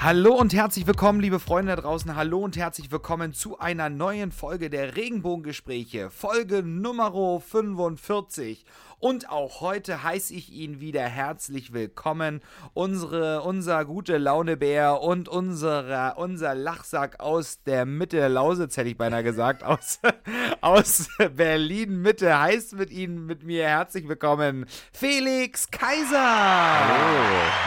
Hallo und herzlich willkommen, liebe Freunde da draußen. Hallo und herzlich willkommen zu einer neuen Folge der Regenbogengespräche, Folge Nummer 45. Und auch heute heiße ich ihn wieder herzlich willkommen. Unsere, unser gute Launebär und unsere, unser Lachsack aus der Mitte der Lausitz, hätte ich beinahe gesagt, aus, aus Berlin Mitte heißt mit Ihnen, mit mir herzlich willkommen, Felix Kaiser. Hallo,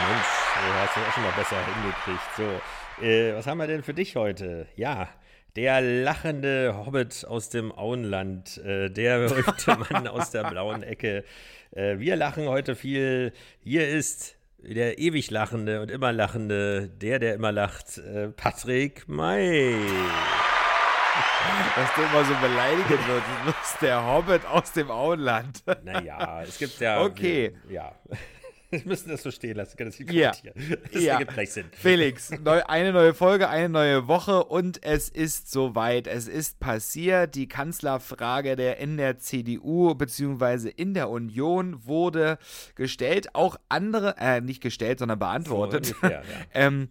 Mensch, du hast es auch schon mal besser hingekriegt. So, äh, was haben wir denn für dich heute? Ja, der lachende Hobbit aus dem Auenland, äh, der berühmte Mann aus der blauen Ecke. Äh, wir lachen heute viel. Hier ist der ewig lachende und immer lachende, der, der immer lacht, äh, Patrick May. Dass du immer so. Das ist der Hobbit aus dem Auenland. Naja, es gibt ja. Okay. Ja. Wir müssen das so stehen lassen, kann das nicht Ja. kommentieren. Das Ja. ergibt gleich Sinn. Felix, neu, eine neue Folge, eine neue Woche und es ist soweit. Es ist passiert. Die Kanzlerfrage der in der CDU bzw. in der Union wurde gestellt. Auch andere, äh, nicht gestellt, sondern beantwortet. So ungefähr, ja. ähm,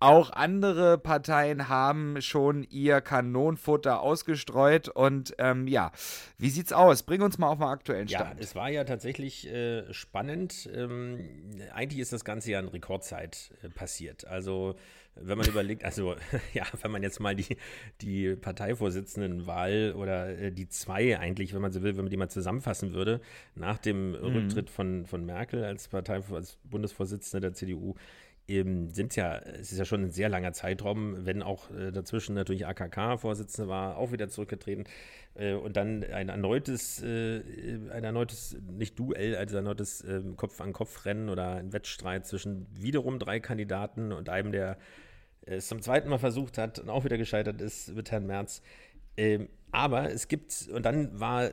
auch andere Parteien haben schon ihr Kanonenfutter ausgestreut und ähm, ja, wie sieht's aus? Bring uns mal auf den aktuellen Ja, Stand. es war ja tatsächlich äh, spannend. Ähm, eigentlich ist das Ganze ja in Rekordzeit äh, passiert. Also, wenn man überlegt, also, ja, wenn man jetzt mal die, die Parteivorsitzendenwahl oder äh, die zwei eigentlich, wenn man so will, wenn man die mal zusammenfassen würde, nach dem Rücktritt von, von Merkel als Partei, als Bundesvorsitzende der CDU, sind ja, es ist ja schon ein sehr langer Zeitraum, wenn auch äh, dazwischen natürlich AKK-Vorsitzende war, auch wieder zurückgetreten äh, und dann ein erneutes, äh, ein erneutes, nicht Duell, also ein erneutes äh, Kopf-an-Kopf-Rennen oder ein Wettstreit zwischen wiederum drei Kandidaten und einem, der es zum zweiten Mal versucht hat und auch wieder gescheitert ist mit Herrn Merz. Ähm, aber es gibt, und dann war,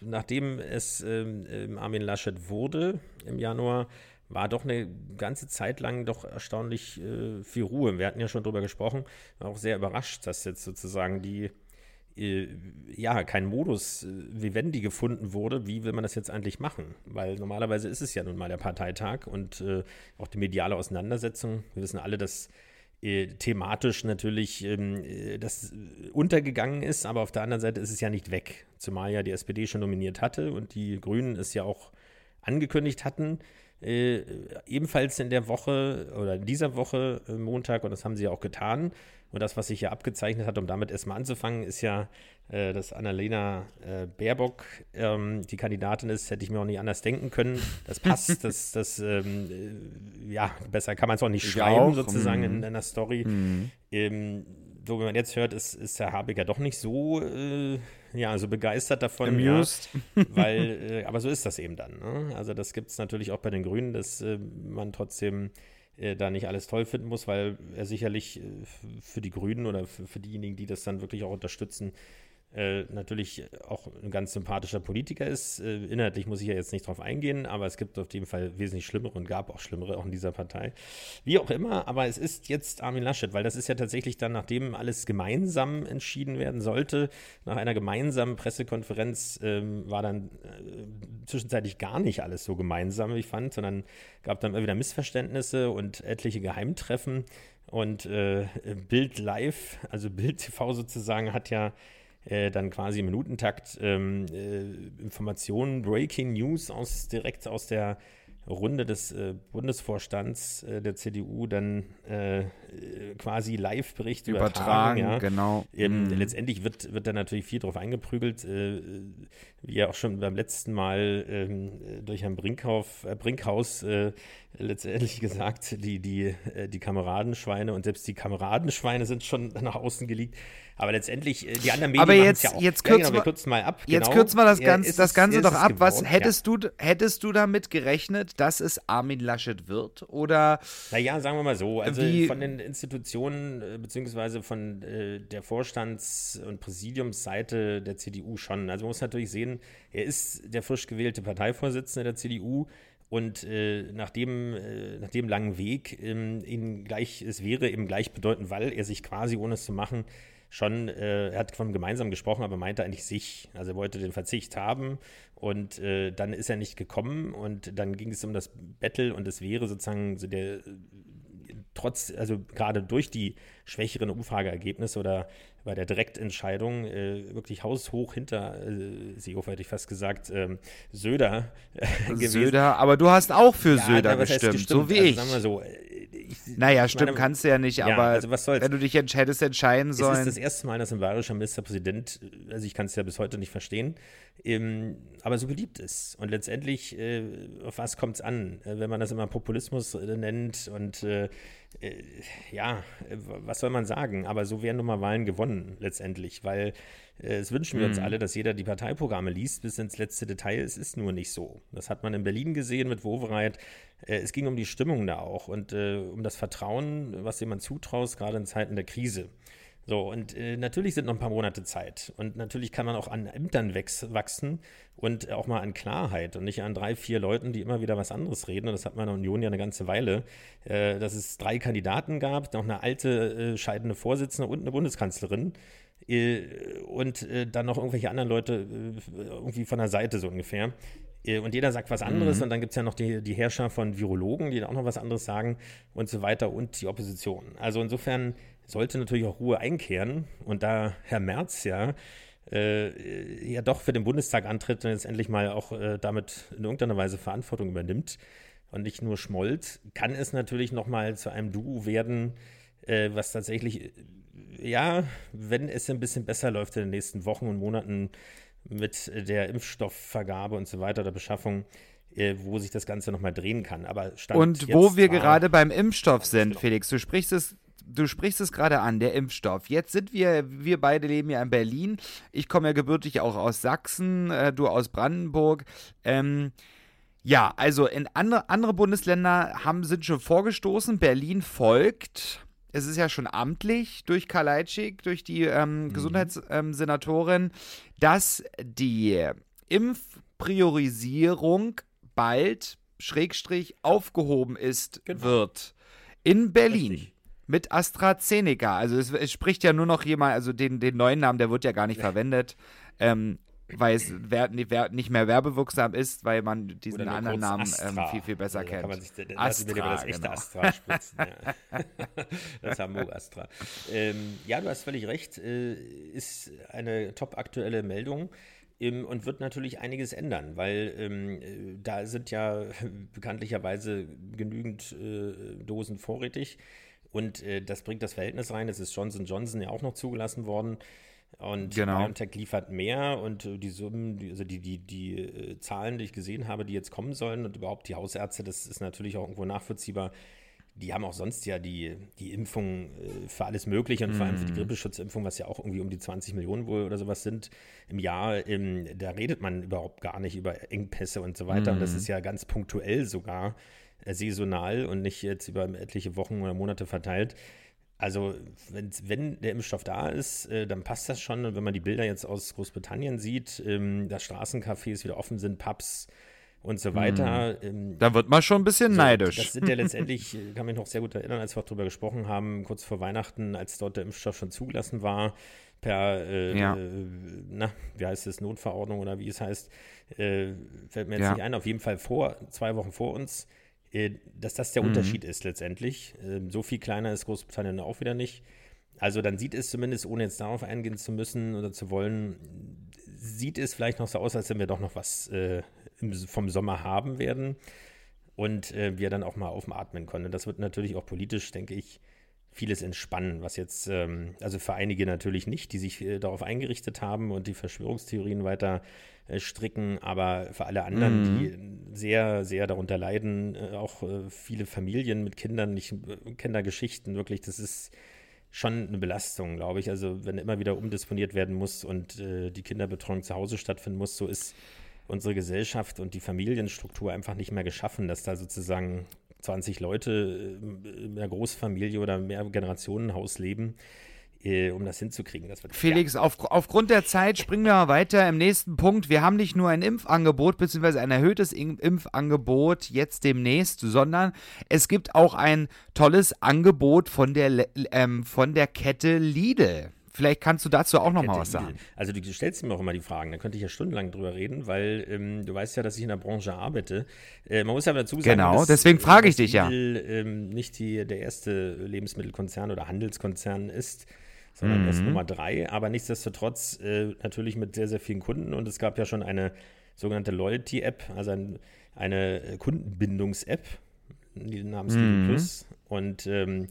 nachdem es ähm, ähm, Armin Laschet wurde im Januar, war doch eine ganze Zeit lang doch erstaunlich äh, viel Ruhe. Wir hatten ja schon drüber gesprochen, war auch sehr überrascht, dass jetzt sozusagen die, äh, ja, kein Modus äh, Vivendi gefunden wurde. Wie will man das jetzt eigentlich machen? Weil normalerweise ist es ja nun mal der Parteitag und äh, auch die mediale Auseinandersetzung. Wir wissen alle, dass äh, thematisch natürlich ähm, äh, das untergegangen ist, aber auf der anderen Seite ist es ja nicht weg. Zumal ja die SPD schon nominiert hatte und die Grünen es ja auch angekündigt hatten. Äh, ebenfalls in der Woche oder in dieser Woche äh, Montag, und das haben sie ja auch getan. Und das, was sich ja abgezeichnet hat, um damit erstmal anzufangen, ist ja, äh, dass Annalena äh, Baerbock ähm, die Kandidatin ist. Hätte ich mir auch nicht anders denken können. Das passt. das, das ähm, äh, ja, besser kann man es auch nicht Ich schreiben, auch. sozusagen Mhm. in einer Story. Ähm, so wie man jetzt hört, ist, ist Herr Habeck ja doch nicht so, äh, ja, so begeistert davon. Ja, Amused. weil, äh, aber so ist das eben dann. Ne? Also das gibt es natürlich auch bei den Grünen, dass äh, man trotzdem äh, da nicht alles toll finden muss, weil er sicherlich äh, für die Grünen oder für, für diejenigen, die das dann wirklich auch unterstützen, äh, natürlich auch ein ganz sympathischer Politiker ist. Äh, inhaltlich muss ich ja jetzt nicht drauf eingehen, aber es gibt auf jeden Fall wesentlich schlimmere und gab auch schlimmere auch in dieser Partei. Wie auch immer, aber es ist jetzt Armin Laschet, weil das ist ja tatsächlich dann, nachdem alles gemeinsam entschieden werden sollte, nach einer gemeinsamen Pressekonferenz ähm, war dann äh, zwischenzeitlich gar nicht alles so gemeinsam, wie ich fand, sondern gab dann immer wieder Missverständnisse und etliche Geheimtreffen. Und äh, Bild Live, also Bild TV sozusagen, hat ja äh, dann quasi im Minutentakt ähm, äh, Informationen, Breaking News aus direkt aus der Runde des äh, Bundesvorstands äh, der CDU dann äh, quasi Live-Bericht übertragen. Übertragen, ja. genau. Ähm, Mhm. Letztendlich wird, wird da natürlich viel drauf eingeprügelt, äh, wie ja auch schon beim letzten Mal ähm, durch Herrn äh, Brinkhaus äh, letztendlich gesagt, die, die, die Kameradenschweine und selbst die Kameradenschweine sind schon nach außen geleakt. Aber letztendlich, äh, die anderen Medien Aber jetzt- ja auch. jetzt ja, genau, kürzen wir kürzen mal ab. Jetzt genau. kürzen wir das, Ganze, das Ganze doch ab. Was hättest du, hättest du damit gerechnet, dass es Armin Laschet wird? Oder. Naja, sagen wir mal so. Also wie, von den Institutionen äh, beziehungsweise von äh, der Vorstands- und Präsidiumsseite der CDU schon. Also man muss natürlich sehen, er ist der frisch gewählte Parteivorsitzende der CDU. Und äh, nach, dem, äh, nach dem langen Weg, ähm, ihn gleich, es wäre eben gleichbedeutend, weil er sich quasi, ohne es zu machen, schon, äh, er hat von gemeinsam gesprochen, aber meinte eigentlich sich. Also er wollte den Verzicht haben und äh, dann ist er nicht gekommen und dann ging es um das Battle und es wäre sozusagen so der trotz, also gerade durch die schwächeren Umfrageergebnisse oder bei der Direktentscheidung äh, wirklich haushoch hinter äh, Seehofer, hätte ich fast gesagt, ähm, Söder äh, gewesen. Söder, aber du hast auch für Ja, Söder gestimmt, gestimmt? so wie also, ich. Wir so, äh, ich, naja, stimmt, meine, kannst du ja nicht, ja, aber also was soll's. wenn du dich entsch hättest entscheiden Es sollen. ist das erste Mal, dass ein bayerischer Ministerpräsident, also ich kann es ja bis heute nicht verstehen, ähm, aber so beliebt ist. Und letztendlich, äh, auf was kommt es an, äh, wenn man das immer Populismus äh, nennt und äh, äh, ja, äh, was soll man sagen? Aber so werden nun mal Wahlen gewonnen letztendlich, weil äh, es wünschen wir uns alle, dass jeder die Parteiprogramme liest bis ins letzte Detail. Es ist nur nicht so. Das hat man in Berlin gesehen mit Wovereit. Äh, es ging um die Stimmung da auch und äh, um das Vertrauen, was jemand zutraust, gerade in Zeiten der Krise. So, und äh, natürlich sind noch ein paar Monate Zeit. Und natürlich kann man auch an Ämtern wachsen und auch mal an Klarheit und nicht an drei, vier Leuten, die immer wieder was anderes reden. Und das hat man in der Union ja eine ganze Weile, äh, dass es drei Kandidaten gab, noch eine alte äh, scheidende Vorsitzende und eine Bundeskanzlerin. Äh, und äh, dann noch irgendwelche anderen Leute äh, irgendwie von der Seite so ungefähr. Äh, Und jeder sagt was anderes und dann gibt es ja noch die, die Herrscher von Virologen, die auch noch was anderes sagen und so weiter und die Opposition. Also insofern sollte natürlich auch Ruhe einkehren und da Herr Merz ja äh, ja doch für den Bundestag antritt und jetzt endlich mal auch äh, damit in irgendeiner Weise Verantwortung übernimmt und nicht nur schmollt, kann es natürlich noch mal zu einem Duo werden, äh, was tatsächlich, äh, ja, wenn es ein bisschen besser läuft in den nächsten Wochen und Monaten mit der Impfstoffvergabe und so weiter, der Beschaffung, äh, wo sich das Ganze noch mal drehen kann. Aber Stand Und wo wir gerade beim Impfstoff sind, Impfstoff. Felix, du sprichst es. Du sprichst es gerade an, der Impfstoff. Jetzt sind wir, wir beide leben ja in Berlin. Ich komme ja gebürtig auch aus Sachsen, äh, du aus Brandenburg. Ähm, ja, also in andere, andere Bundesländer haben, sind schon vorgestoßen. Berlin folgt. Es ist ja schon amtlich durch Kalajdzic, durch die ähm, Gesundheitssenatorin, dass die Impfpriorisierung bald, Schrägstrich, aufgehoben ist, Genau. wird. In Berlin. Richtig. Mit AstraZeneca. Also es, es spricht ja nur noch jemand, also den, den neuen Namen, der wird ja gar nicht verwendet. Ähm, weil es wer, wer, nicht mehr werbewirksam ist, weil man diesen anderen Namen Astra. ähm, viel, viel besser Also kennt. Kann man sich, da lassen wir lieber das echte genau. Astra spritzen. Ja. das Hamburg Astra. Ähm, ja, du hast völlig recht. Äh, ist eine top aktuelle Meldung. ähm, Und wird natürlich einiges ändern, weil ähm, äh, da sind ja bekanntlicherweise genügend äh, Dosen vorrätig. Und äh, das bringt das Verhältnis rein. Es ist Johnson Johnson ja auch noch zugelassen worden. Und Genau. BioNTech liefert mehr und äh, die Summen, also die, die, die äh, Zahlen, die ich gesehen habe, die jetzt kommen sollen und überhaupt die Hausärzte, das ist natürlich auch irgendwo nachvollziehbar. Die haben auch sonst ja die, die Impfung äh, für alles Mögliche und vor allem für die Grippeschutzimpfung, was ja auch irgendwie um die 20 Millionen wohl oder sowas sind im Jahr. Ähm, da redet man überhaupt gar nicht über Engpässe und so weiter. Und das ist ja ganz punktuell sogar saisonal und nicht jetzt über etliche Wochen oder Monate verteilt. Also, wenn der Impfstoff da ist, äh, dann passt das schon. Und wenn man die Bilder jetzt aus Großbritannien sieht, ähm, dass Straßencafés wieder offen sind, Pubs und so weiter. Ähm, Da wird man schon ein bisschen so, neidisch. Das sind ja letztendlich, äh, kann mich noch sehr gut erinnern, als wir auch darüber gesprochen haben, kurz vor Weihnachten, als dort der Impfstoff schon zugelassen war, per, äh, Ja. äh, na, wie heißt es, Notverordnung oder wie es heißt, äh, fällt mir jetzt Ja. nicht ein, auf jeden Fall vor, zwei Wochen vor uns, dass das der Unterschied ist letztendlich. Ähm, so viel kleiner ist Großbritannien auch wieder nicht. Also dann sieht es zumindest, ohne jetzt darauf eingehen zu müssen oder zu wollen, sieht es vielleicht noch so aus, als wenn wir doch noch was äh, vom Sommer haben werden und äh, wir dann auch mal aufatmen können. Und das wird natürlich auch politisch, denke ich, vieles entspannen, was jetzt, ähm, also für einige natürlich nicht, die sich äh, darauf eingerichtet haben und die Verschwörungstheorien weiter äh, stricken, aber für alle anderen, die sehr, sehr darunter leiden, äh, auch äh, viele Familien mit Kindern, ich äh, kenne da Geschichten wirklich, das ist schon eine Belastung, glaube ich. Also wenn immer wieder umdisponiert werden muss und äh, die Kinderbetreuung zu Hause stattfinden muss, so ist unsere Gesellschaft und die Familienstruktur einfach nicht mehr geschaffen, dass da sozusagen 20 Leute äh, in einer Großfamilie oder mehr Generationenhaus leben äh, um das hinzukriegen. Das Felix, ja. auf, aufgrund der Zeit springen wir mal weiter im nächsten Punkt. Wir haben nicht nur ein Impfangebot bzw. ein erhöhtes Impfangebot jetzt demnächst, sondern es gibt auch ein tolles Angebot von der, ähm, von der Kette Lidl. Vielleicht kannst du dazu auch noch mal was sagen. Also du stellst mir auch immer die Fragen, da könnte ich ja stundenlang drüber reden, weil ähm, du weißt ja, dass ich in der Branche arbeite. Äh, man muss ja dazu sagen, genau, dass, deswegen frage ich dich Lidl, ja. Ähm, nicht die, der erste Lebensmittelkonzern oder Handelskonzern ist, sondern mhm. erst Nummer drei. Aber nichtsdestotrotz äh, natürlich mit sehr, sehr vielen Kunden. Und es gab ja schon eine sogenannte Loyalty-App, also ein, eine Kundenbindungs-App, namens mhm. Plus. Und ähm,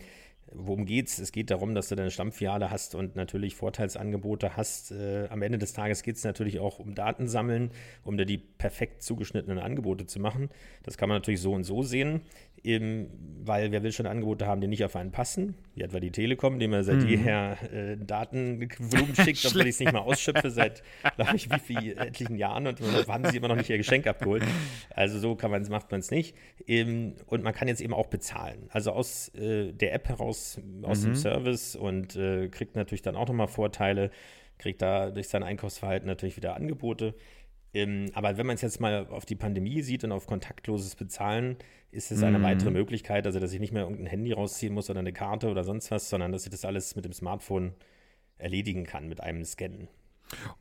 worum geht's? Es geht darum, dass du deine Stammfiliale hast und natürlich Vorteilsangebote hast. Äh, am Ende des Tages geht es natürlich auch um Datensammeln, um dir die perfekt zugeschnittenen Angebote zu machen. Das kann man natürlich so und so sehen eben, weil wer will schon Angebote haben, die nicht auf einen passen, wie etwa die Telekom, die mir seit mhm. jeher äh, Datenvolumen schickt, obwohl ich es nicht mal ausschöpfe seit, glaube ich, wie viel etlichen Jahren und haben sie immer noch nicht ihr Geschenk abgeholt. Also so kann man's, macht man es nicht. Eben, und man kann jetzt eben auch bezahlen. Also aus äh, der App heraus, aus mhm. dem Service und äh, kriegt natürlich dann auch nochmal Vorteile, kriegt da durch sein Einkaufsverhalten natürlich wieder Angebote. Ähm, aber wenn man es jetzt mal auf die Pandemie sieht und auf kontaktloses Bezahlen, ist es eine mhm. weitere Möglichkeit, also dass ich nicht mehr irgendein Handy rausziehen muss oder eine Karte oder sonst was, sondern dass ich das alles mit dem Smartphone erledigen kann mit einem Scannen.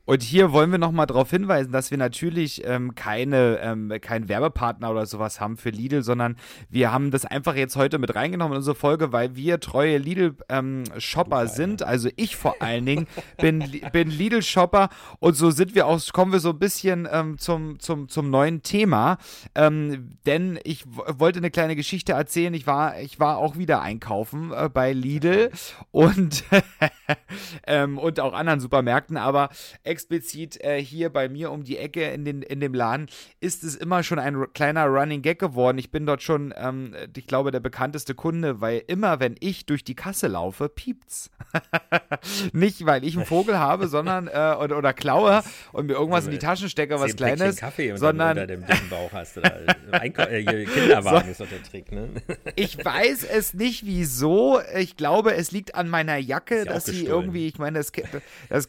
Und hier wollen wir nochmal darauf hinweisen, dass wir natürlich ähm, keine, ähm, keinen Werbepartner oder sowas haben für Lidl, sondern wir haben das einfach jetzt heute mit reingenommen in unsere Folge, weil wir treue Lidl-Shopper ähm, sind. Also ich vor allen Dingen bin, bin Lidl-Shopper und so sind wir auch, kommen wir so ein bisschen ähm, zum, zum, zum neuen Thema. Ähm, denn ich wollte eine kleine Geschichte erzählen. Ich war, ich war auch wieder einkaufen äh, bei Lidl und, ähm, und auch anderen Supermärkten, aber explizit äh, hier bei mir um die Ecke in, den, in dem Laden ist es immer schon ein kleiner Running Gag geworden. Ich bin dort schon, ähm, ich glaube, der bekannteste Kunde, weil immer, wenn ich durch die Kasse laufe, piept's. Nicht, weil ich einen Vogel habe, sondern äh, oder, oder klaue und mir irgendwas in die Taschen stecke, was Kleines, Kaffee sondern unter dem dicken Bauch hast. Oder äh, Kinderwagen so, ist doch der Trick, ne? ich weiß es nicht, wieso. Ich glaube, es liegt an meiner Jacke, dass sie irgendwie, ich meine, das, das,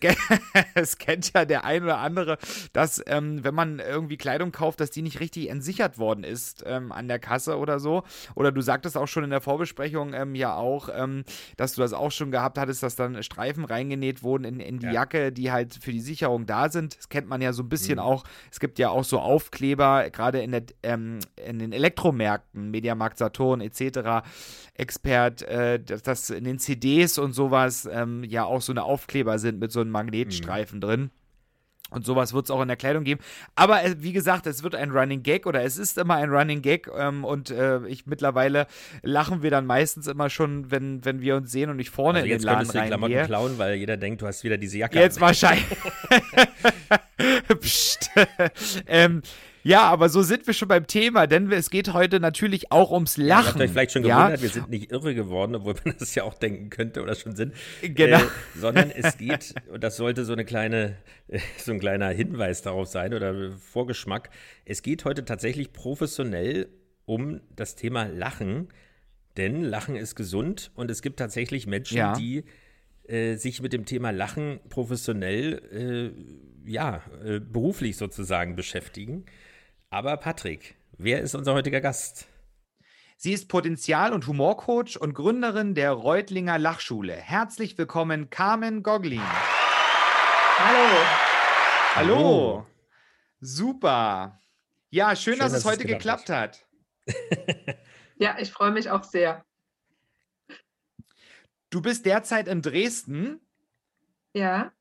es kennt ja der ein oder andere, dass ähm, wenn man irgendwie Kleidung kauft, dass die nicht richtig entsichert worden ist ähm, an der Kasse oder so. Oder du sagtest auch schon in der Vorbesprechung ähm, ja auch, ähm, dass du das auch schon gehabt hattest, dass dann Streifen reingenäht wurden in, in die ja. Jacke, die halt für die Sicherung da sind. Das kennt man ja so ein bisschen mhm. auch. Es gibt ja auch so Aufkleber, gerade in, ähm, in den Elektromärkten, Mediamarkt Saturn etc. Expert, äh, dass, dass in den CDs und sowas ähm, ja auch so eine Aufkleber sind mit so einem Magnetstreifen. Mhm Streifen drin. Und sowas wird es auch in der Kleidung geben. Aber äh, wie gesagt, es wird ein Running Gag oder es ist immer ein Running Gag. Ähm, und äh, ich mittlerweile lachen wir dann meistens immer schon, wenn, wenn wir uns sehen und ich vorne also in den Laden reingehe. Jetzt Klamotten klauen, weil jeder denkt, du hast wieder diese Jacke. Jetzt wahrscheinlich. Psst. ähm, ja, aber so sind wir schon beim Thema, denn es geht heute natürlich auch ums Lachen. Ja, ihr habt euch vielleicht schon gewundert, ja? wir sind nicht irre geworden, obwohl man das ja auch denken könnte oder schon sind. Genau. Äh, sondern es geht, und das sollte so eine kleine, so ein kleiner Hinweis darauf sein oder Vorgeschmack. Es geht heute tatsächlich professionell um das Thema Lachen, denn Lachen ist gesund und es gibt tatsächlich Menschen, ja. die äh, sich mit dem Thema Lachen professionell, äh, ja, äh, beruflich sozusagen beschäftigen. Aber Patrick, wer ist unser heutiger Gast? Sie ist Potenzial- und Humorcoach und Gründerin der Reutlinger Lachschule. Herzlich willkommen, Carmen Goglin. Hallo. Hallo. Super. Ja, schön, schön dass, dass, es heute geklappt hat. ja, ich freue mich auch sehr. Du bist derzeit in Dresden. Ja.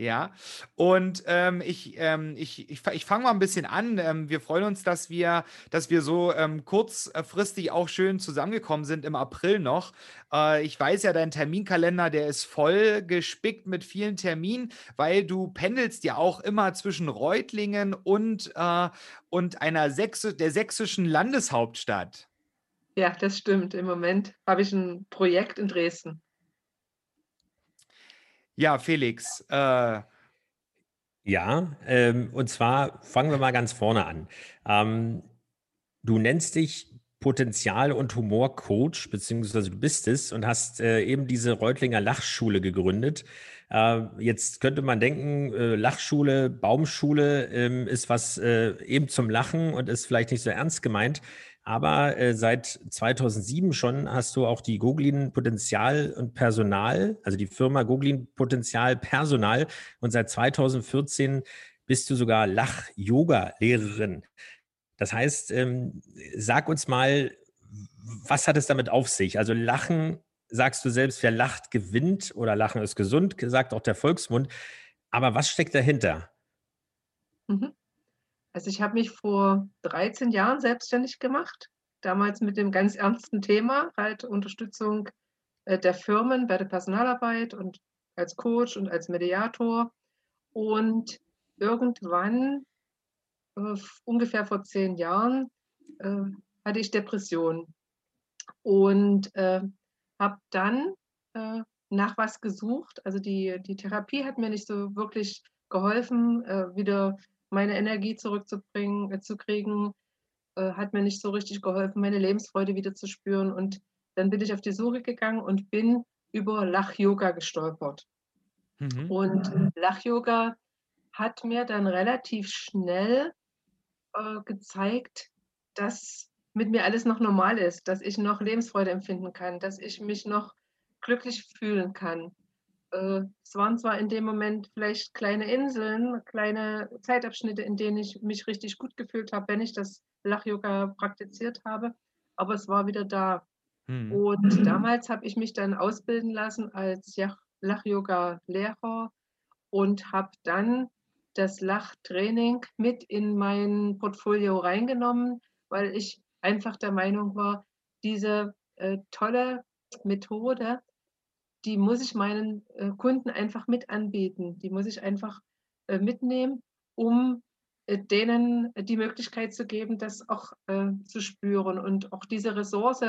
Ja, und ähm, ich, ähm, ich, ich, ich fange mal ein bisschen an. Ähm, wir freuen uns, dass wir, dass wir so ähm, kurzfristig auch schön zusammengekommen sind im April noch. Äh, ich weiß ja, dein Terminkalender, der ist voll gespickt mit vielen Terminen, weil du pendelst ja auch immer zwischen Reutlingen und, äh, und einer Sächs der sächsischen Landeshauptstadt. Ja, das stimmt. Im Moment habe ich ein Projekt in Dresden. Ja, Felix. Äh, Ja, ähm, und zwar fangen wir mal ganz vorne an. Ähm, du nennst dich Potenzial- und Humorcoach, beziehungsweise du bist es und hast äh, eben diese Reutlinger Lachschule gegründet. Äh, jetzt könnte man denken, äh, Lachschule, Baumschule ähm, ist was äh, eben zum Lachen und ist vielleicht nicht so ernst gemeint. Aber äh, seit 2007 schon hast du auch die Googlin Potenzial und Personal, also die Firma Googlin Potenzial Personal. Und seit 2014 bist du sogar Lach-Yoga-Lehrerin. Das heißt, ähm, sag uns mal, was hat es damit auf sich? Also Lachen, sagst du selbst, wer lacht, gewinnt oder Lachen ist gesund, sagt auch der Volksmund. Aber was steckt dahinter? Mhm. Also ich habe mich vor 13 Jahren selbstständig gemacht, damals mit dem ganz ernsten Thema, halt Unterstützung äh, der Firmen bei der Personalarbeit und als Coach und als Mediator. Und irgendwann, äh, ungefähr vor zehn Jahren, äh, hatte ich Depressionen und habe dann nach was gesucht. Also die, die Therapie hat mir nicht so wirklich geholfen, wieder meine Energie zurückzubringen, äh, zu kriegen, äh, hat mir nicht so richtig geholfen, meine Lebensfreude wieder zu spüren. Und dann bin ich auf die Suche gegangen und bin über Lach-Yoga gestolpert. Mhm. Und Lach-Yoga hat mir dann relativ schnell äh, gezeigt, dass mit mir alles noch normal ist, dass ich noch Lebensfreude empfinden kann, dass ich mich noch glücklich fühlen kann. Äh, es waren zwar in dem Moment vielleicht kleine Inseln, kleine Zeitabschnitte, in denen ich mich richtig gut gefühlt habe, wenn ich das Lach-Yoga praktiziert habe, aber es war wieder da. Mhm. Und damals habe ich mich dann ausbilden lassen als Lach-Yoga-Lehrer und habe dann das Lachtraining mit in mein Portfolio reingenommen, weil ich einfach der Meinung war, diese äh, tolle Methode die muss ich meinen äh, Kunden einfach mit anbieten. Die muss ich einfach äh, mitnehmen, um äh, denen die Möglichkeit zu geben, das auch zu spüren und auch diese Ressource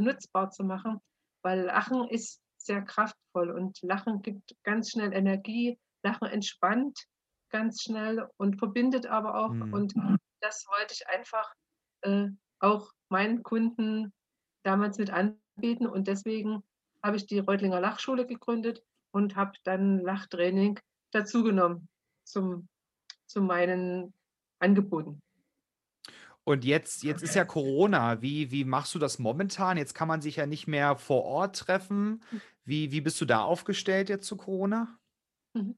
nutzbar zu machen, weil Lachen ist sehr kraftvoll und Lachen gibt ganz schnell Energie, Lachen entspannt ganz schnell und verbindet aber auch. Mhm. Und das wollte ich einfach auch meinen Kunden damals mit anbieten und deswegen habe ich die Reutlinger Lachschule gegründet und habe dann Lachtraining dazugenommen zum, zu meinen Angeboten. Und jetzt, jetzt ist ja Corona. Wie, wie machst du das momentan? Jetzt kann man sich ja nicht mehr vor Ort treffen. Wie, wie bist du da aufgestellt jetzt zu Corona? Mhm.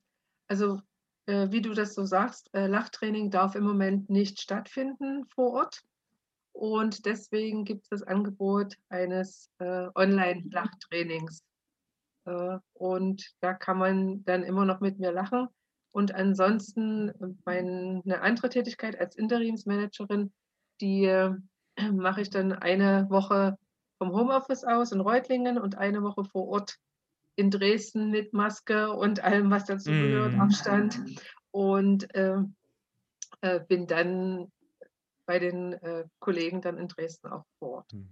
Also, äh, wie du das so sagst, äh, Lachtraining darf im Moment nicht stattfinden vor Ort. Und deswegen gibt es das Angebot eines äh, Online-Lachtrainings. Äh, und da kann man dann immer noch mit mir lachen. Und ansonsten meine andere Tätigkeit als Interimsmanagerin, die äh, mache ich dann eine Woche vom Homeoffice aus in Reutlingen und eine Woche vor Ort in Dresden mit Maske und allem, was dazu gehört, mm. Abstand. Und äh, äh, bin dann bei den äh, Kollegen dann in Dresden auch vor Ort. Hm.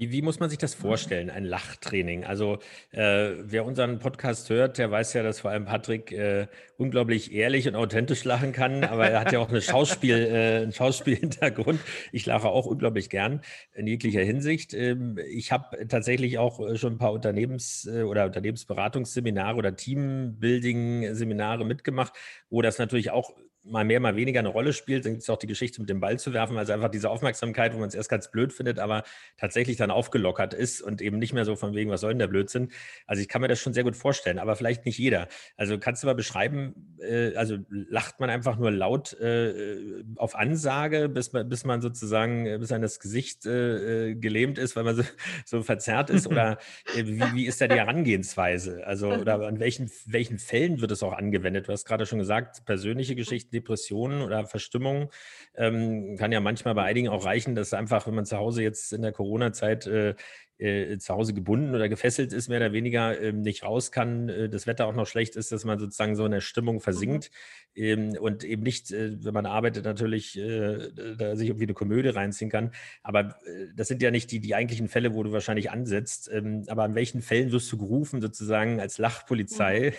Wie, wie, muss man sich das vorstellen, ein Lachtraining? Also äh, wer unseren Podcast hört, der weiß ja, dass vor allem Patrick äh, unglaublich ehrlich und authentisch lachen kann, aber er hat ja auch eine Schauspiel, äh, einen Schauspielhintergrund. Ich lache auch unglaublich gern in jeglicher Hinsicht. Ähm, ich habe tatsächlich auch äh, schon ein paar Unternehmens- äh, oder Unternehmensberatungsseminare oder Teambuilding-Seminare mitgemacht, wo das natürlich auch mal mehr, mal weniger eine Rolle spielt. Dann gibt es auch die Geschichte mit dem Ball zu werfen, also einfach diese Aufmerksamkeit, wo man es erst ganz blöd findet, aber tatsächlich dann aufgelockert ist und eben nicht mehr so von wegen, was soll denn der Blödsinn? Also ich kann mir das schon sehr gut vorstellen, aber vielleicht nicht jeder. Also kannst du mal beschreiben, äh, also lacht man einfach nur laut äh, auf Ansage, bis man, bis man sozusagen, äh, bis ein das Gesicht äh, äh, gelähmt ist, weil man so, so verzerrt ist? Oder äh, wie, wie ist da die Herangehensweise? Also, oder an welchen, welchen Fällen wird es auch angewendet? Du hast gerade schon gesagt, persönliche Geschichten, Depressionen oder Verstimmungen. Ähm, kann ja manchmal bei einigen auch reichen, dass einfach, wenn man zu Hause jetzt in der Corona-Zeit äh, äh, zu Hause gebunden oder gefesselt ist, mehr oder weniger äh, nicht raus kann, äh, das Wetter auch noch schlecht ist, dass man sozusagen so in der Stimmung versinkt mhm. ähm, und eben nicht, äh, wenn man arbeitet, natürlich äh, da sich irgendwie eine Komödie reinziehen kann. Aber äh, das sind ja nicht die, die eigentlichen Fälle, wo du wahrscheinlich ansetzt. Ähm, aber an welchen Fällen wirst du gerufen, sozusagen als Lachpolizei?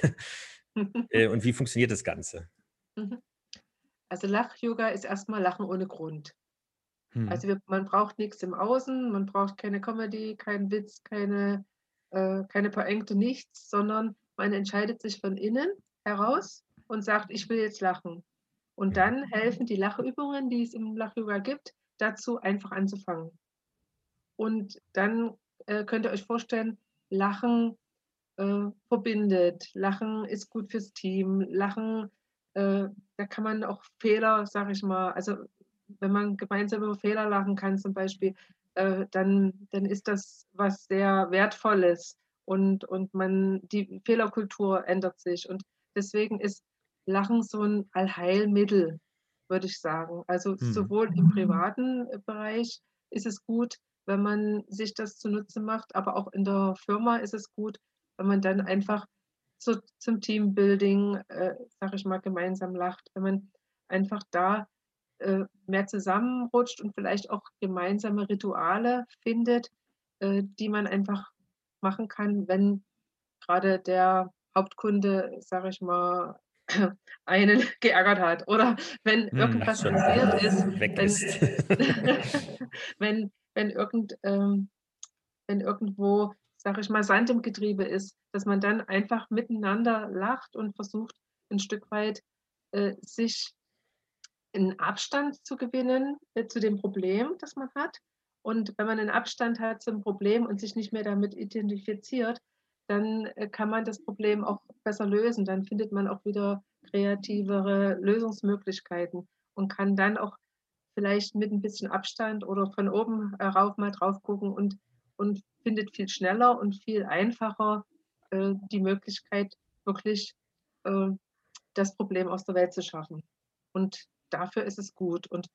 Mhm. und wie funktioniert das Ganze? Mhm. Also Lach-Yoga ist erstmal Lachen ohne Grund. Mhm. Also wir, man braucht nichts im Außen, man braucht keine Comedy, keinen Witz, keine, äh, keine Pointe, nichts, sondern man entscheidet sich von innen heraus und sagt, ich will jetzt lachen. Und dann helfen die Lachübungen, die es im Lach-Yoga gibt, dazu einfach anzufangen. Und dann äh, könnt ihr euch vorstellen, Lachen äh, verbindet, Lachen ist gut fürs Team, Lachen, äh, da kann man auch Fehler, sage ich mal, also wenn man gemeinsam über Fehler lachen kann zum Beispiel, äh, dann, dann ist das was sehr Wertvolles und, und man, die Fehlerkultur ändert sich. Und deswegen ist Lachen so ein Allheilmittel, würde ich sagen. Also Mhm. sowohl im privaten Bereich ist es gut, wenn man sich das zunutze macht, aber auch in der Firma ist es gut, wenn man dann einfach zu, zum Teambuilding, äh, sage ich mal, gemeinsam lacht, wenn man einfach da äh, mehr zusammenrutscht und vielleicht auch gemeinsame Rituale findet, äh, die man einfach machen kann, wenn gerade der Hauptkunde, sage ich mal, einen geärgert hat oder wenn Hm, irgendwas schon passiert ist, weg wenn, ist. wenn, wenn, irgend, ähm, wenn irgendwo, sage ich mal, Sand im Getriebe ist, dass man dann einfach miteinander lacht und versucht, ein Stück weit äh, sich einen Abstand zu gewinnen äh, zu dem Problem, das man hat. Und wenn man einen Abstand hat zum Problem und sich nicht mehr damit identifiziert, dann äh, kann man das Problem auch besser lösen. Dann findet man auch wieder kreativere Lösungsmöglichkeiten und kann dann auch vielleicht mit ein bisschen Abstand oder von oben herauf mal drauf gucken und, und findet viel schneller und viel einfacher äh, die Möglichkeit, wirklich äh, das Problem aus der Welt zu schaffen. Und dafür ist es gut. Und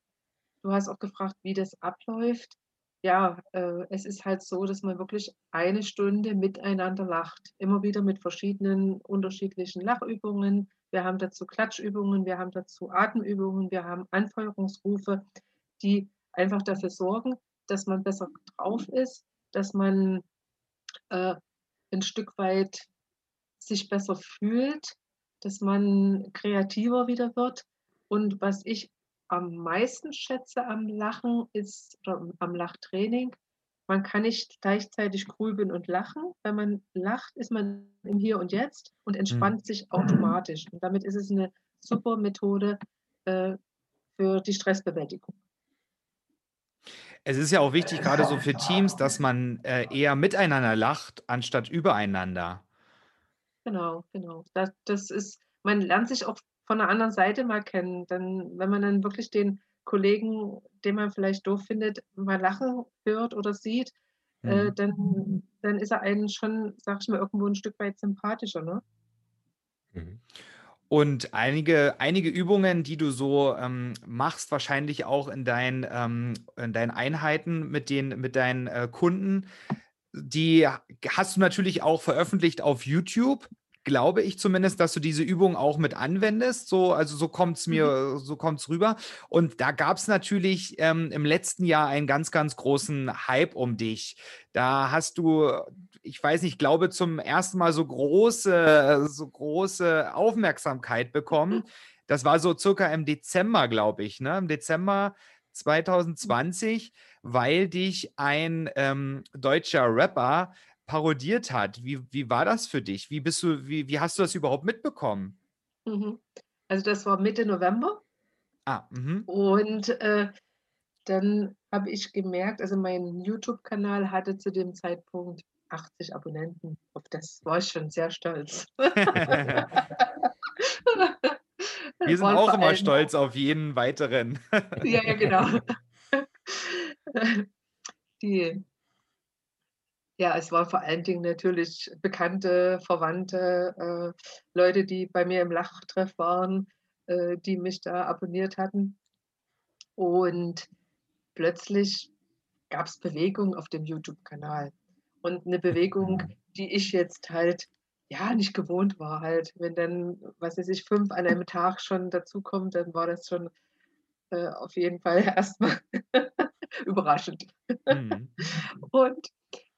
du hast auch gefragt, wie das abläuft. Ja, äh, es ist halt so, dass man wirklich eine Stunde miteinander lacht. Immer wieder mit verschiedenen unterschiedlichen Lachübungen. Wir haben dazu Klatschübungen, wir haben dazu Atemübungen, wir haben Anfeuerungsrufe, die einfach dafür sorgen, dass man besser drauf ist, dass man äh, ein Stück weit sich besser fühlt, dass man kreativer wieder wird. Und was ich am meisten schätze am Lachen ist, oder am Lachtraining, man kann nicht gleichzeitig grübeln und lachen. Wenn man lacht, ist man im Hier und Jetzt und entspannt sich automatisch. Und damit ist es eine super Methode äh, für die Stressbewältigung. Es ist ja auch wichtig, gerade so für Teams, dass man äh, eher miteinander lacht, anstatt übereinander. Genau, genau. Das, das ist, man lernt sich auch von der anderen Seite mal kennen. Dann, wenn man dann wirklich den Kollegen, den man vielleicht doof findet, mal lachen hört oder sieht, äh, Mhm. dann, dann ist er einen schon, sag ich mal, irgendwo ein Stück weit sympathischer, ne? Mhm. Und einige, einige Übungen, die du so ähm, machst, wahrscheinlich auch in, dein, ähm, in deinen Einheiten mit, den, mit deinen äh, Kunden, die hast du natürlich auch veröffentlicht auf YouTube. Glaube ich zumindest, dass du diese Übung auch mit anwendest. So, also so kommt es mir, so kommt es rüber. Und da gab es natürlich ähm, im letzten Jahr einen ganz, ganz großen Hype um dich. Da hast du, ich weiß nicht, glaube zum ersten Mal so große, so große Aufmerksamkeit bekommen. Das war so circa im Dezember, glaube ich, ne? Im Dezember 2020, weil dich ein ähm, deutscher Rapper parodiert hat. Wie, wie war das für dich? Wie bist du, wie, wie hast du das überhaupt mitbekommen? Mhm. Also das war Mitte November Ah, mhm. und äh, dann habe ich gemerkt, also mein YouTube-Kanal hatte zu dem Zeitpunkt 80 Abonnenten. Auf das war ich schon sehr stolz. Wir sind auch immer stolz auf jeden weiteren. Ja, ja, genau. Die, ja, es waren vor allen Dingen natürlich Bekannte, Verwandte, äh, Leute, die bei mir im Lachtreff waren, äh, die mich da abonniert hatten. Und plötzlich gab es Bewegung auf dem YouTube-Kanal. Und eine Bewegung, die ich jetzt halt ja nicht gewohnt war. Halt, wenn dann, was weiß ich, fünf an einem Tag schon dazukommen, dann war das schon äh, auf jeden Fall erstmal überraschend. Mhm. Und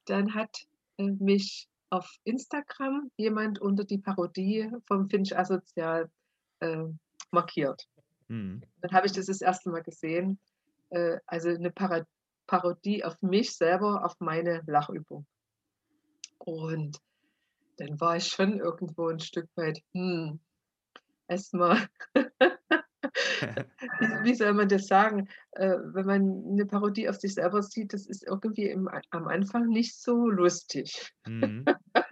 dann hat äh, mich auf Instagram jemand unter die Parodie vom Finch Asozial äh, markiert. Mhm. Dann habe ich das das erste Mal gesehen. Äh, also eine Parodie auf mich selber, auf meine Lachübung. Und dann war ich schon irgendwo ein Stück weit, hm, erstmal, wie, soll man das sagen, äh, wenn man eine Parodie auf sich selber sieht, das ist irgendwie im, am Anfang nicht so lustig. Mhm.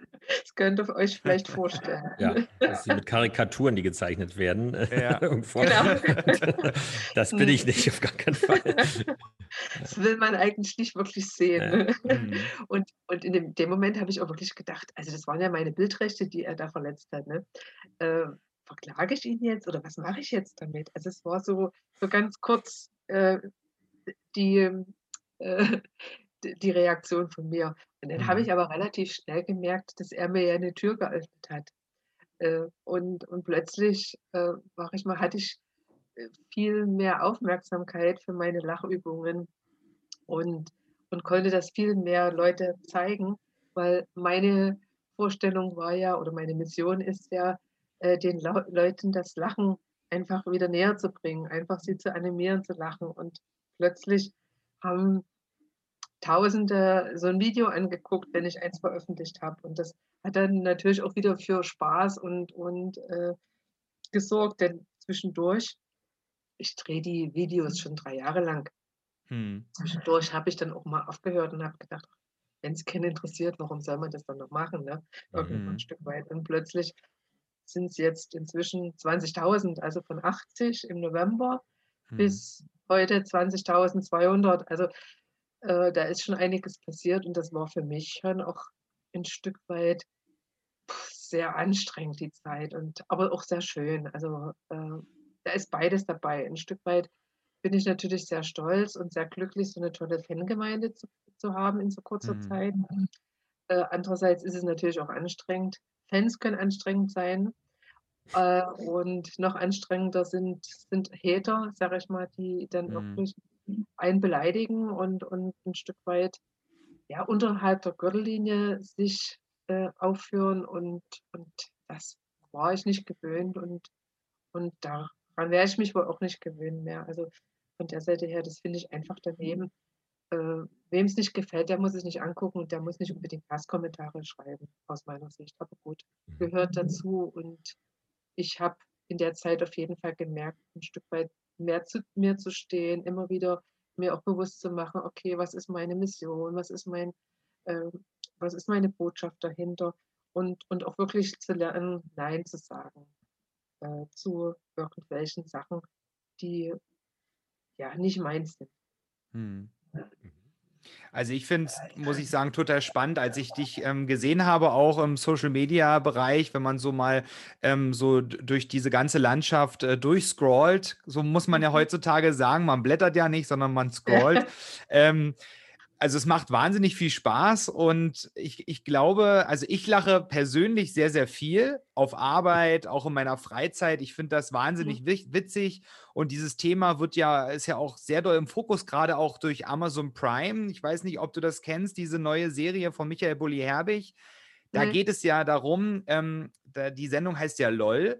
Könnt ihr euch vielleicht vorstellen. Ja, das sind mit Karikaturen, die gezeichnet werden. Ja. genau. das bin ich nicht, auf gar keinen Fall. Das will man eigentlich nicht wirklich sehen. Ja. Mhm. Und, und in dem, dem Moment habe ich auch wirklich gedacht, also das waren ja meine Bildrechte, die er da verletzt hat. Ne? Äh, verklage ich ihn jetzt oder was mache ich jetzt damit? Also es war so, so ganz kurz äh, die, äh, die Reaktion von mir. Und dann mhm. habe ich aber relativ schnell gemerkt, dass er mir ja eine Tür geöffnet hat. Äh, und, und plötzlich äh, war ich mal, hatte ich äh, viel mehr Aufmerksamkeit für meine Lachübungen und, und konnte das viel mehr Leute zeigen, weil meine Vorstellung war ja, oder meine Mission ist ja, äh, den Leuten das Lachen einfach wieder näher zu bringen, einfach sie zu animieren zu lachen. Und plötzlich haben Tausende so ein Video angeguckt, wenn ich eins veröffentlicht habe. Und das hat dann natürlich auch wieder für Spaß und, und äh, gesorgt, denn zwischendurch, ich drehe die Videos schon drei Jahre lang. Hm. Zwischendurch habe ich dann auch mal aufgehört und habe gedacht, wenn es keinen interessiert, warum soll man das dann noch machen? Ne? Irgendwann mhm. ein Stück weit. Und plötzlich sind es jetzt inzwischen 20.000, also von 80 im November hm. bis heute 20.200. Also äh, da ist schon einiges passiert und das war für mich schon auch ein Stück weit sehr anstrengend die Zeit und aber auch sehr schön. Also äh, da ist beides dabei. Ein Stück weit bin ich natürlich sehr stolz und sehr glücklich, so eine tolle Fangemeinde zu, zu haben in so kurzer mhm. Zeit. Äh, andererseits ist es natürlich auch anstrengend, Fans können anstrengend sein. Äh, und noch anstrengender sind, sind Hater, sage ich mal, die dann mhm. wirklich einen beleidigen und, und ein Stück weit ja, unterhalb der Gürtellinie sich äh, aufführen. Und, und das war ich nicht gewöhnt und, und daran werde ich mich wohl auch nicht gewöhnen mehr. Also von der Seite her, das finde ich einfach daneben äh, wem es nicht gefällt, der muss es nicht angucken und der muss nicht unbedingt Hasskommentare schreiben, aus meiner Sicht. Aber gut, gehört dazu und ich habe in der Zeit auf jeden Fall gemerkt, ein Stück weit mehr zu mir zu stehen, immer wieder mir auch bewusst zu machen, okay, was ist meine Mission, was ist mein, äh, was ist meine Botschaft dahinter und, und auch wirklich zu lernen, Nein zu sagen äh, zu irgendwelchen Sachen, die ja nicht meins sind. Hm. Also ich finde es, muss ich sagen, total spannend, als ich dich ähm, gesehen habe, auch im Social-Media-Bereich, wenn man so mal ähm, so durch diese ganze Landschaft äh, durchscrollt, so muss man ja mhm. heutzutage sagen, man blättert ja nicht, sondern man scrollt. ähm, also es macht wahnsinnig viel Spaß und ich, ich glaube, also ich lache persönlich sehr, sehr viel auf Arbeit, auch in meiner Freizeit. Ich finde das wahnsinnig mhm. witzig und dieses Thema wird ja, ist ja auch sehr doll im Fokus, gerade auch durch Amazon Prime. Ich weiß nicht, ob du das kennst, diese neue Serie von Michael Bulli-Herbig. Da mhm. geht es ja darum, ähm, da, die Sendung heißt ja LOL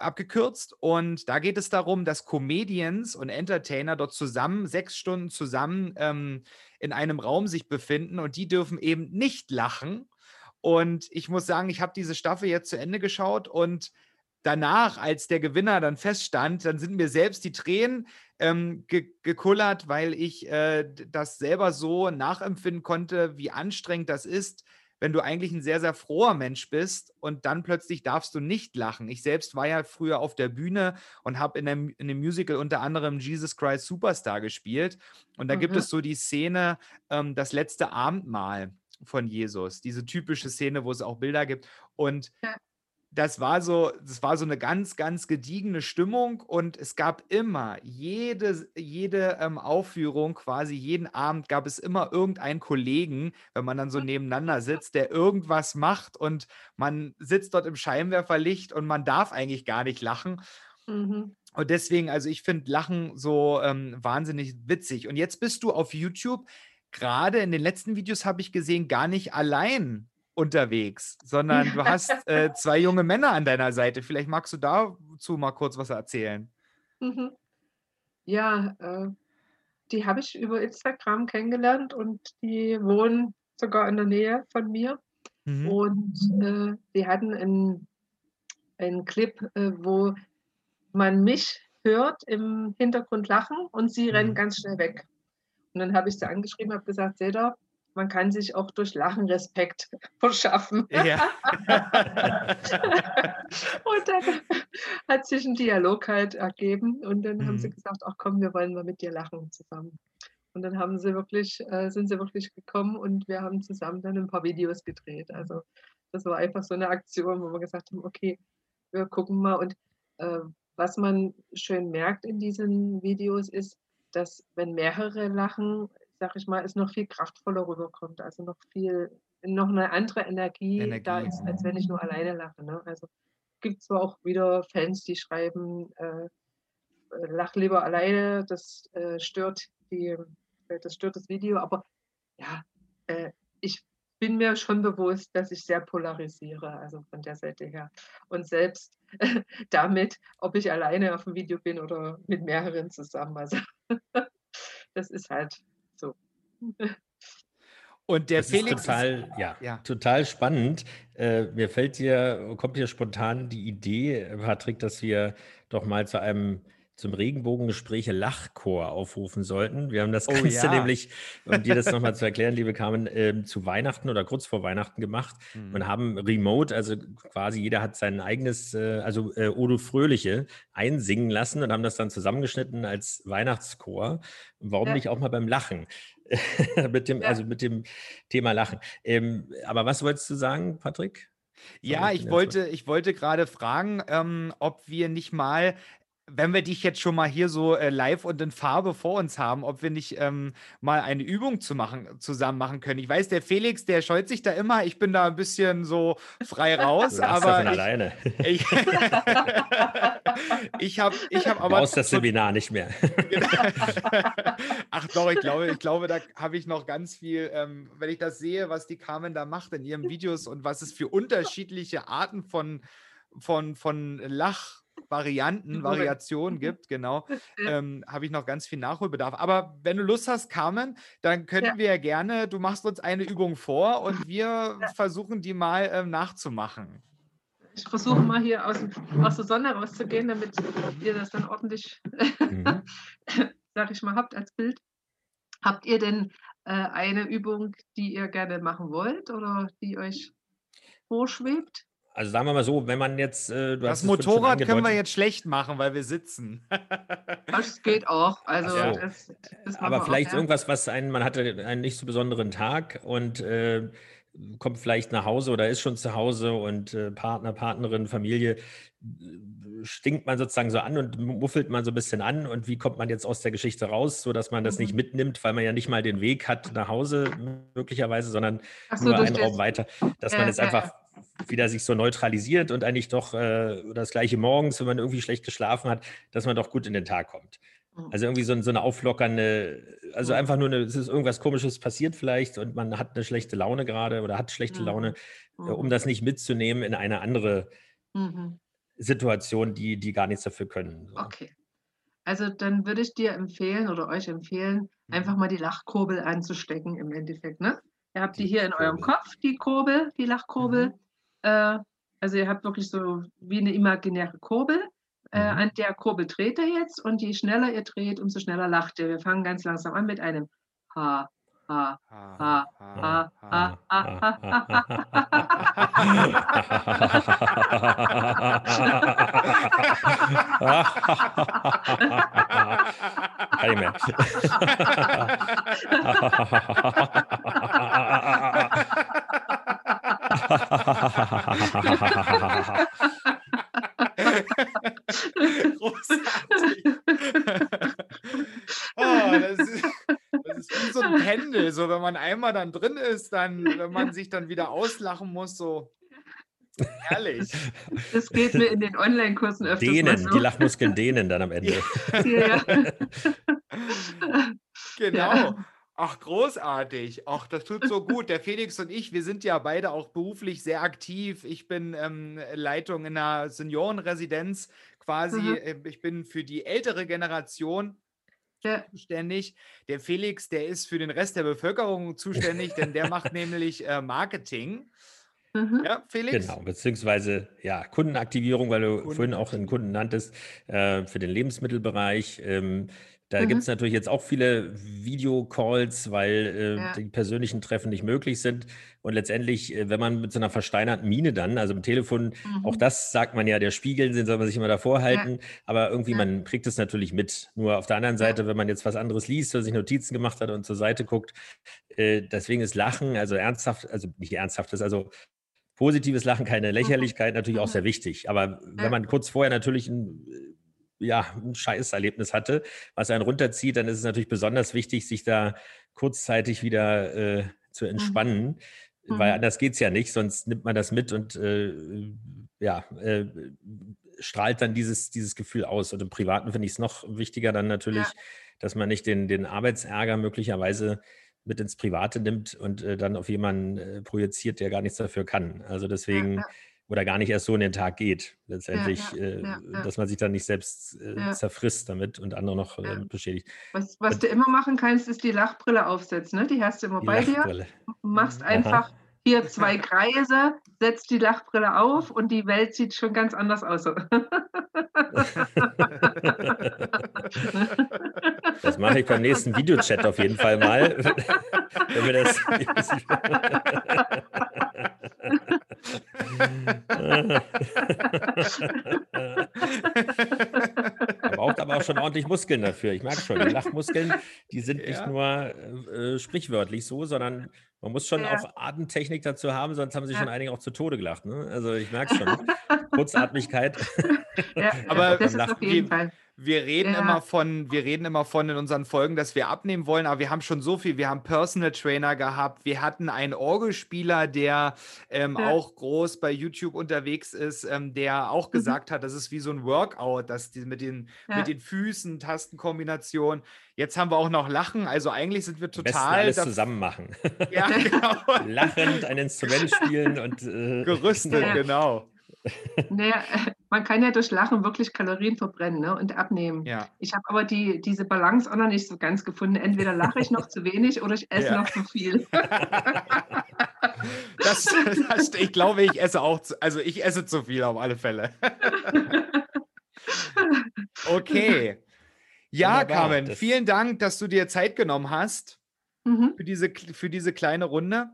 abgekürzt. Und da geht es darum, dass Comedians und Entertainer dort zusammen, sechs Stunden zusammen ähm, in einem Raum sich befinden und die dürfen eben nicht lachen. Und ich muss sagen, ich habe diese Staffel jetzt zu Ende geschaut und danach, als der Gewinner dann feststand, dann sind mir selbst die Tränen ähm, ge gekullert, weil ich äh, das selber so nachempfinden konnte, wie anstrengend das ist, wenn du eigentlich ein sehr, sehr froher Mensch bist und dann plötzlich darfst du nicht lachen. Ich selbst war ja früher auf der Bühne und habe in, in dem Musical unter anderem Jesus Christ Superstar gespielt. Und da mhm. gibt es so die Szene, ähm, das letzte Abendmahl von Jesus, diese typische Szene, wo es auch Bilder gibt. Und ja das war so, das war so eine ganz, ganz gediegene Stimmung und es gab immer, jede, jede ähm, Aufführung, quasi jeden Abend gab es immer irgendeinen Kollegen, wenn man dann so nebeneinander sitzt, der irgendwas macht und man sitzt dort im Scheinwerferlicht und man darf eigentlich gar nicht lachen. Mhm. Und deswegen, also ich finde Lachen so ähm, wahnsinnig witzig. Und jetzt bist du auf YouTube. Gerade in den letzten Videos habe ich gesehen, gar nicht allein unterwegs, sondern du hast äh, zwei junge Männer an deiner Seite. Vielleicht magst du da dazu mal kurz was erzählen? Mhm. Ja, äh, die habe ich über Instagram kennengelernt und die wohnen sogar in der Nähe von mir. Mhm. Und äh, die hatten einen, einen Clip, äh, wo man mich hört im Hintergrund lachen und sie rennen Mhm. ganz schnell weg. Und dann habe ich sie angeschrieben, habe gesagt, seht ihr, man kann sich auch durch Lachen Respekt verschaffen. Ja. Und dann hat sich ein Dialog halt ergeben und dann haben sie Mhm. gesagt, ach komm, wir wollen mal mit dir lachen zusammen. Und dann haben sie wirklich, äh, sind sie wirklich gekommen und wir haben zusammen dann ein paar Videos gedreht. Also das war einfach so eine Aktion, wo wir gesagt haben, okay, wir gucken mal. Und äh, was man schön merkt in diesen Videos ist, dass wenn mehrere lachen, sag ich mal, es noch viel kraftvoller rüberkommt. Also noch viel, noch eine andere Energie, da Energie. ist, als wenn ich nur alleine lache. Ne? Also gibt zwar auch wieder Fans, die schreiben, äh, äh, lach lieber alleine, das äh, stört die, äh, das stört das Video, aber ja, äh, ich bin mir schon bewusst, dass ich sehr polarisiere, also von der Seite her. Und selbst damit, ob ich alleine auf dem Video bin oder mit mehreren zusammen. Also das ist halt so. Und der Das Felix ist total, ja, Ja. total spannend. Äh, mir fällt hier, kommt hier spontan die Idee, Patrick, dass wir doch mal zu einem zum Regenbogengespräche Lachchor aufrufen sollten. Wir haben das Oh Ganze ja. nämlich, um dir das nochmal zu erklären, liebe Carmen, ähm, zu Weihnachten oder kurz vor Weihnachten gemacht Mhm. und haben remote, also quasi jeder hat sein eigenes, äh, also äh, Odo Fröhliche einsingen lassen und haben das dann zusammengeschnitten als Weihnachtschor. Warum Ja. nicht auch mal beim Lachen? mit dem, Ja. also mit dem Thema Lachen. Ähm, aber was wolltest du sagen, Patrick? Ja, ich wollte, ich wollte gerade fragen, ähm, ob wir nicht mal, wenn wir dich jetzt schon mal hier so äh, live und in Farbe vor uns haben, ob wir nicht ähm, mal eine Übung zu machen, zusammen machen können. Ich weiß, der Felix, der scheut sich da immer. Ich bin da ein bisschen so frei raus, Du aber davon ich, alleine. ich, ich habe ich hab Du aber brauchst das Seminar nicht mehr. Ach doch, ich glaube, ich glaube, da habe ich noch ganz viel, ähm, wenn ich das sehe, was die Carmen da macht in ihren Videos und was es für unterschiedliche Arten von, von, von Lachvarianten, Figuren. Variationen Mhm. gibt, genau, Ja. ähm, habe ich noch ganz viel Nachholbedarf. Aber wenn du Lust hast, Carmen, dann könnten Ja. wir ja gerne, du machst uns eine Übung vor und wir versuchen die mal ähm, nachzumachen. Ich versuche mal hier aus, dem- aus der Sonne rauszugehen, damit ihr das dann ordentlich, Mhm. sag ich mal, habt als Bild. Habt ihr denn äh, eine Übung, die ihr gerne machen wollt oder die euch vorschwebt? Also sagen wir mal so, wenn man jetzt, äh, du Das Motorrad können wir jetzt schlecht machen, weil wir sitzen. Das geht auch. Also so. das, das Aber vielleicht auch, irgendwas, was einen, man hatte einen nicht so besonderen Tag und äh, kommt vielleicht nach Hause oder ist schon zu Hause und äh, Partner, Partnerin, Familie äh, stinkt man sozusagen so an und muffelt man so ein bisschen an und wie kommt man jetzt aus der Geschichte raus, sodass man das nicht Mhm. mitnimmt, weil man ja nicht mal den Weg hat nach Hause möglicherweise, sondern so, nur einen Raum weiter, dass man jetzt ja, einfach wieder sich so neutralisiert und eigentlich doch äh, das gleiche morgens, wenn man irgendwie schlecht geschlafen hat, dass man doch gut in den Tag kommt. Mhm. Also irgendwie so, so eine auflockernde, also Mhm. einfach nur, eine, es ist irgendwas Komisches passiert vielleicht und man hat eine schlechte Laune gerade oder hat schlechte Mhm. Laune, äh, um das nicht mitzunehmen in eine andere Mhm. Situation, die, die gar nichts dafür können. So. Okay. Also dann würde ich dir empfehlen oder euch empfehlen, Mhm. einfach mal die Lachkurbel anzustecken im Endeffekt. Ne? Ihr habt die, Die hier in eurem. Kopf, die Kurbel, die Lachkurbel. Äh, also ihr habt wirklich so wie eine imaginäre Kurbel. Äh, Mhm. an der Kurbel dreht ihr jetzt und je schneller ihr dreht, umso schneller lacht ihr. Wir fangen ganz langsam an mit einem Ha, Ha, Ha, Ha, Ha, Ha, Ha, Kann ich mehr. Großartig. oh, das, ist, das ist wie so ein Pendel. So, wenn man einmal dann drin ist, dann, wenn man sich dann wieder auslachen muss, so herrlich. Das geht mir in den Online-Kursen öfters Dehnen, so. die Lachmuskeln dehnen dann am Ende. Ja, ja. Genau. Ja. Ach, großartig. Ach, das tut so gut. Der Felix und ich, wir sind ja beide auch beruflich sehr aktiv. Ich bin ähm, Leitung in einer Seniorenresidenz quasi. Mhm. Äh, Ich bin für die ältere Generation Ja. zuständig. Der Felix, der ist für den Rest der Bevölkerung zuständig, denn der macht nämlich äh, Marketing. Mhm. Ja, Felix? Genau, beziehungsweise ja, Kundenaktivierung, weil du Kunden- vorhin auch einen Kunden nanntest, äh, für den Lebensmittelbereich. Ähm, da Mhm. gibt es natürlich jetzt auch viele Videocalls, weil äh, Ja. die persönlichen Treffen nicht möglich sind. Und letztendlich, äh, wenn man mit so einer versteinerten Miene dann, also im Telefon, auch Mhm. das sagt man ja, der Spiegel, den soll man sich immer davor halten, aber irgendwie, Ja. man kriegt es natürlich mit. Nur auf der anderen Seite, wenn man jetzt was anderes liest oder sich Notizen gemacht hat und zur Seite guckt, äh, deswegen ist Lachen, also ernsthaft, also nicht ernsthaftes, also positives Lachen, keine Lächerlichkeit, natürlich auch Mhm. sehr wichtig. Aber Ja. wenn man kurz vorher natürlich ein, äh, ja, ein Scheißerlebnis hatte, was einen runterzieht, dann ist es natürlich besonders wichtig, sich da kurzzeitig wieder äh, zu entspannen, weil Mhm. anders geht es ja nicht, sonst nimmt man das mit und äh, ja, äh, strahlt dann dieses, dieses Gefühl aus. Und im Privaten finde ich es noch wichtiger dann natürlich, Ja. dass man nicht den, den Arbeitsärger möglicherweise mit ins Private nimmt und äh, dann auf jemanden äh, projiziert, der gar nichts dafür kann. Also deswegen, ja. Oder gar nicht erst so in den Tag geht, letztendlich, ja, äh, ja, ja. dass man sich dann nicht selbst äh, zerfrisst damit und andere noch äh, beschädigt. Was, was Und- du immer machen kannst, ist die Lachbrille aufsetzen. Ne? Die hast du immer bei dir. Lachbrille. Machst Mhm. einfach hier zwei Kreise, setzt die Lachbrille auf und die Welt sieht schon ganz anders aus. Das mache ich beim nächsten Videochat auf jeden Fall mal. Wenn wir das. Man braucht aber auch schon ordentlich Muskeln dafür. Ich merke schon, die Lachmuskeln, die sind nicht Ja. nur äh, sprichwörtlich so, sondern man muss schon Ja. auch Atemtechnik dazu haben, sonst haben sich Ja. schon einige auch zu Tode gelacht. Ne? Also ich merke schon. Kurzatmigkeit. ja, Aber das ist auf jeden Fall. Wir reden Ja. immer von, wir reden immer von in unseren Folgen, dass wir abnehmen wollen, aber wir haben schon so viel. Wir haben Personal Trainer gehabt, wir hatten einen Orgelspieler, der ähm, Ja. auch groß bei YouTube unterwegs ist, ähm, der auch Mhm. gesagt hat, das ist wie so ein Workout, dass die mit den, Ja. mit den Füßen, Tastenkombination. Jetzt haben wir auch noch Lachen, also eigentlich sind wir Am besten total alles zusammen machen. Ja, genau. Lachend ein Instrument spielen und äh, Gerüstet, Ja. genau. Naja, man kann ja durch Lachen wirklich Kalorien verbrennen ne, und abnehmen. Ja. Ich habe aber die, diese Balance auch noch nicht so ganz gefunden. Entweder lache ich noch zu wenig oder ich esse Ja. noch zu viel. Das, das, ich glaube, ich esse auch, zu, also ich esse zu viel auf alle Fälle. Okay. Ja, Wunderbar, Carmen, vielen Dank, dass du dir Zeit genommen hast Mhm. für diese, für diese kleine Runde.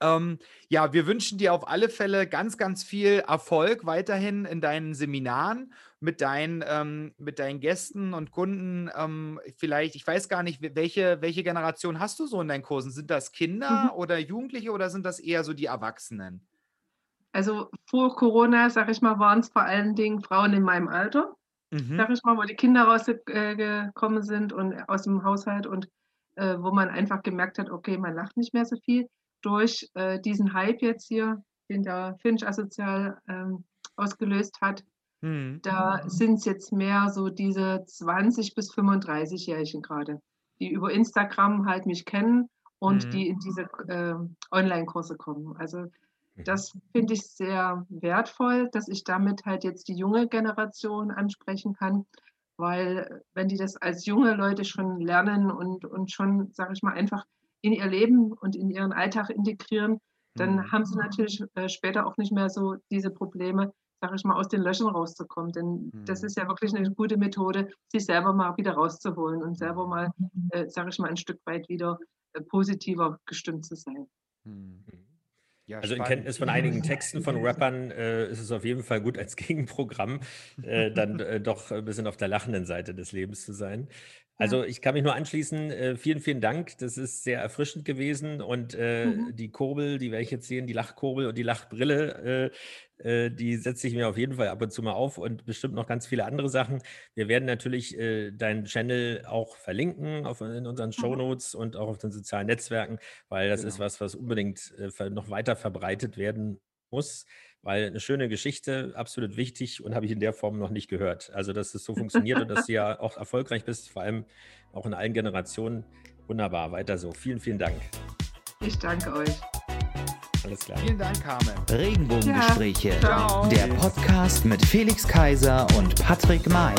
Ähm, ja, wir wünschen dir auf alle Fälle ganz, ganz viel Erfolg weiterhin in deinen Seminaren mit deinen, ähm, mit deinen Gästen und Kunden. Ähm, vielleicht, ich weiß gar nicht, welche, welche Generation hast du so in deinen Kursen? Sind das Kinder Mhm. oder Jugendliche oder sind das eher so die Erwachsenen? Also vor Corona, sag ich mal, waren es vor allen Dingen Frauen in meinem Alter, Mhm. sag ich mal, wo die Kinder rausgekommen sind und aus dem Haushalt und äh, wo man einfach gemerkt hat, okay, man lacht nicht mehr so viel. Durch äh, diesen Hype jetzt hier, den der Finch Asozial ähm, ausgelöst hat, Mhm. Da sind es jetzt mehr so diese 20- bis 35-Jährigen gerade, die über Instagram halt mich kennen und Mhm. die in diese äh, Online-Kurse kommen. Also Mhm. das finde ich sehr wertvoll, dass ich damit halt jetzt die junge Generation ansprechen kann, weil wenn die das als junge Leute schon lernen und, und schon, sage ich mal, einfach in ihr Leben und in ihren Alltag integrieren, dann Mhm. haben sie natürlich äh, später auch nicht mehr so diese Probleme, sage ich mal, aus den Löchern rauszukommen. Denn das Mhm. ist ja wirklich eine gute Methode, sich selber mal wieder rauszuholen und selber mal, äh, sage ich mal, ein Stück weit wieder äh, positiver gestimmt zu sein. Mhm. Ja, Also in. Kenntnis von einigen Texten von Rappern äh, ist es auf jeden Fall gut als Gegenprogramm, äh, dann äh, doch ein bisschen auf der lachenden Seite des Lebens zu sein. Also ich kann mich nur anschließen. Äh, vielen, vielen Dank. Das ist sehr erfrischend gewesen. Und äh, Mhm. die Kurbel, die werde ich jetzt sehen, die Lachkurbel und die Lachbrille, äh, die setze ich mir auf jeden Fall ab und zu mal auf und bestimmt noch ganz viele andere Sachen. Wir werden natürlich äh, deinen Channel auch verlinken auf, in unseren Shownotes und auch auf den sozialen Netzwerken, weil das ist Genau. was, was unbedingt äh, noch weiter verbreitet werden muss, weil eine schöne Geschichte, absolut wichtig und habe ich in der Form noch nicht gehört. Also, dass es so funktioniert und dass du ja auch erfolgreich bist, vor allem auch in allen Generationen, Wunderbar, weiter so. Vielen, vielen Dank. Ich danke euch. Alles klar. Vielen Dank, Carmen. Regenbogengespräche. Ja. Der Podcast mit Felix Kaiser und Patrick May.